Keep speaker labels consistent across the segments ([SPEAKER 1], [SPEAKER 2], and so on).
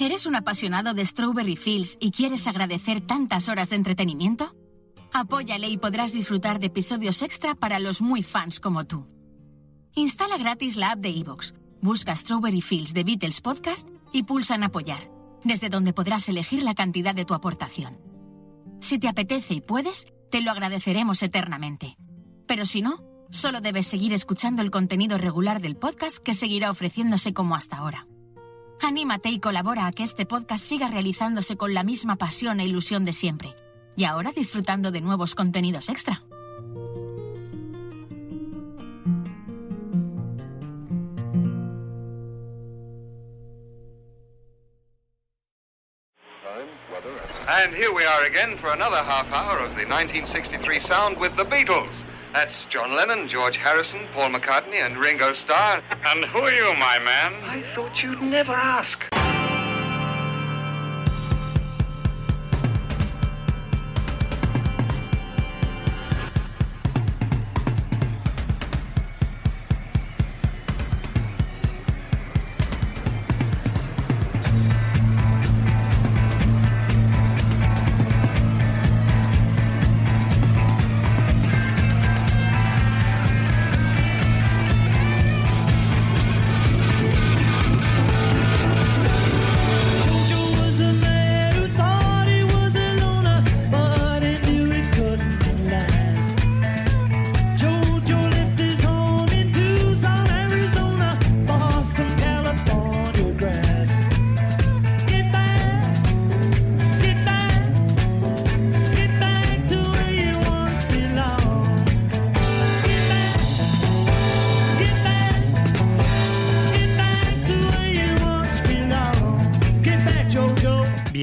[SPEAKER 1] ¿Eres un apasionado de Strawberry Fields y quieres agradecer tantas horas de entretenimiento? Apóyale y podrás disfrutar de episodios extra para los muy fans como tú. Instala gratis la app de Evox, busca Strawberry Fields de Beatles Podcast y pulsa en apoyar, desde donde podrás elegir la cantidad de tu aportación. Si te apetece y puedes, te lo agradeceremos eternamente. Pero si no, solo debes seguir escuchando el contenido regular del podcast que seguirá ofreciéndose como hasta ahora. Anímate y colabora a que este podcast siga realizándose con la misma pasión e ilusión de siempre. Y ahora disfrutando de nuevos contenidos extra.
[SPEAKER 2] And here we are again for another half hour of the 1963 sound with the Beatles. That's John Lennon, George Harrison, Paul McCartney, and Ringo Starr.
[SPEAKER 3] And who are you, my man?
[SPEAKER 2] I thought you'd never ask.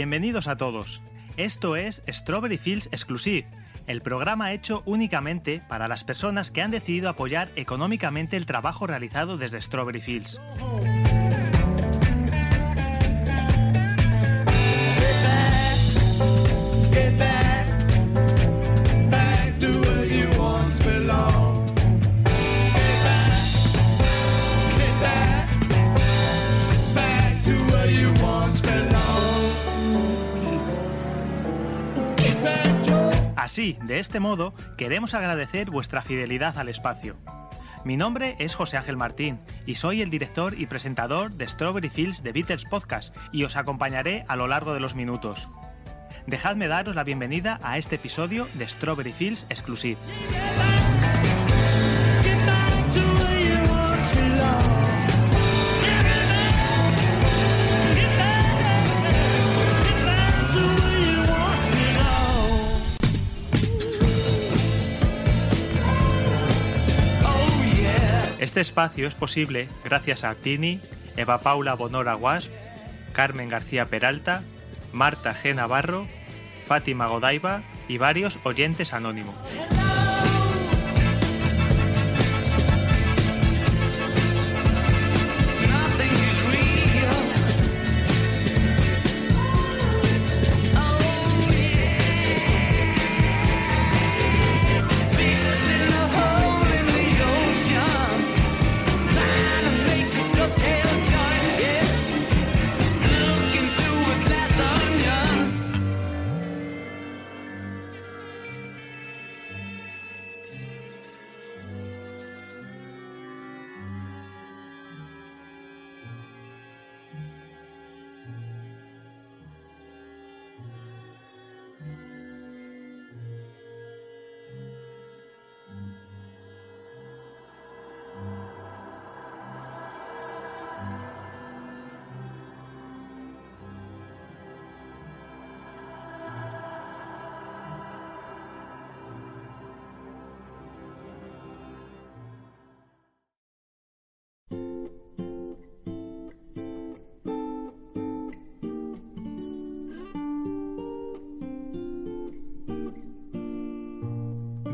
[SPEAKER 4] Bienvenidos a todos. Esto es Strawberry Fields Exclusive, el programa hecho únicamente para las personas que han decidido apoyar económicamente el trabajo realizado desde Strawberry Fields. Así, de este modo, queremos agradecer vuestra fidelidad al espacio. Mi nombre es José Ángel Martín y soy el director y presentador de Strawberry Fields de Beatles Podcast y os acompañaré a lo largo de los minutos. Dejadme daros la bienvenida a este episodio de Strawberry Fields Exclusive. Este espacio es posible gracias a Tini, Eva Paula Bonora Guas, Carmen García Peralta, Marta G. Navarro, Fátima Godaiba y varios oyentes anónimos.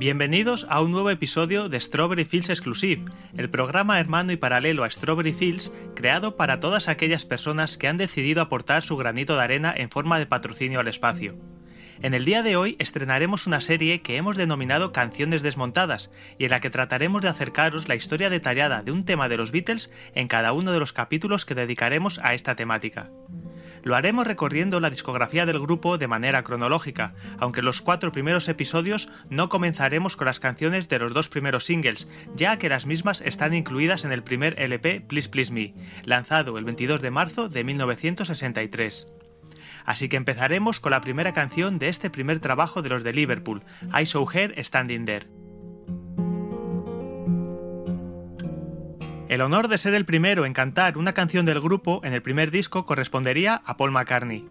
[SPEAKER 4] Bienvenidos a un nuevo episodio de Strawberry Fields Exclusive, el programa hermano y paralelo a Strawberry Fields creado para todas aquellas personas que han decidido aportar su granito de arena en forma de patrocinio al espacio. En el día de hoy estrenaremos una serie que hemos denominado Canciones Desmontadas y en la que trataremos de acercaros la historia detallada de un tema de los Beatles en cada uno de los capítulos que dedicaremos a esta temática. Lo haremos recorriendo la discografía del grupo de manera cronológica, aunque los cuatro primeros episodios no comenzaremos con las canciones de los dos primeros singles, ya que las mismas están incluidas en el primer LP Please Please Me, lanzado el 22 de marzo de 1963. Así que empezaremos con la primera canción de este primer trabajo de los de Liverpool, I Saw Her Standing There. El honor de ser el primero en cantar una canción del grupo en el primer disco correspondería a Paul McCartney.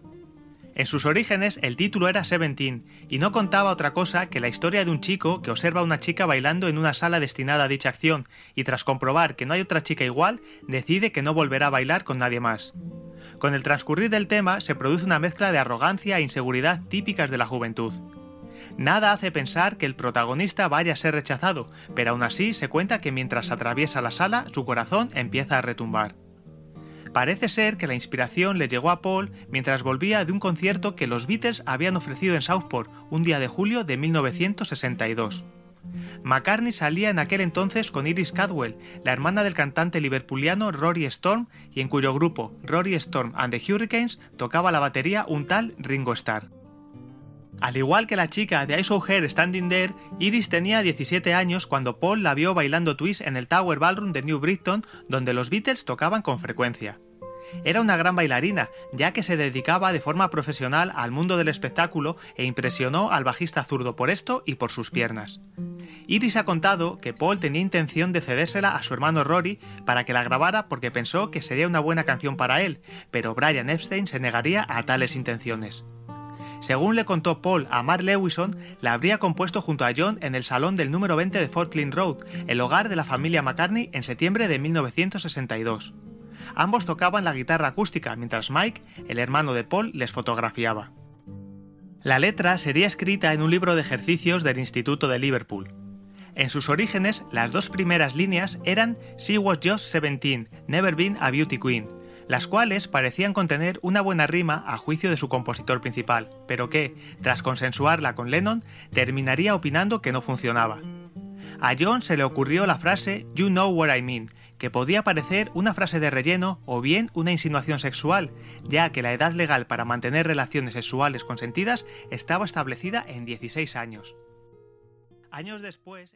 [SPEAKER 4] En sus orígenes el título era Seventeen y no contaba otra cosa que la historia de un chico que observa a una chica bailando en una sala destinada a dicha acción y tras comprobar que no hay otra chica igual, decide que no volverá a bailar con nadie más. Con el transcurrir del tema se produce una mezcla de arrogancia e inseguridad típicas de la juventud. Nada hace pensar que el protagonista vaya a ser rechazado, pero aún así se cuenta que mientras atraviesa la sala su corazón empieza a retumbar. Parece ser que la inspiración le llegó a Paul mientras volvía de un concierto que los Beatles habían ofrecido en Southport un día de julio de 1962. McCartney salía en aquel entonces con Iris Cadwell, la hermana del cantante liverpuliano Rory Storm, y en cuyo grupo Rory Storm and the Hurricanes tocaba la batería un tal Ringo Starr. Al igual que la chica de I Saw Standing There, Iris tenía 17 años cuando Paul la vio bailando twist en el Tower Ballroom de New Brighton, donde los Beatles tocaban con frecuencia. Era una gran bailarina, ya que se dedicaba de forma profesional al mundo del espectáculo e impresionó al bajista zurdo por esto y por sus piernas. Iris ha contado que Paul tenía intención de cedérsela a su hermano Rory para que la grabara porque pensó que sería una buena canción para él, pero Brian Epstein se negaría a tales intenciones. Según le contó Paul a Mark Lewison, la habría compuesto junto a John en el salón del número 20 de Fort Clint Road, el hogar de la familia McCartney, en septiembre de 1962. Ambos tocaban la guitarra acústica mientras Mike, el hermano de Paul, les fotografiaba. La letra sería escrita en un libro de ejercicios del Instituto de Liverpool. En sus orígenes, las dos primeras líneas eran She was just 17, never been a beauty queen, las cuales parecían contener una buena rima a juicio de su compositor principal, pero que, tras consensuarla con Lennon, terminaría opinando que no funcionaba. A John se le ocurrió la frase You know what I mean, que podía parecer una frase de relleno o bien una insinuación sexual, ya que la edad legal para mantener relaciones sexuales consentidas estaba establecida en 16 años. Años después...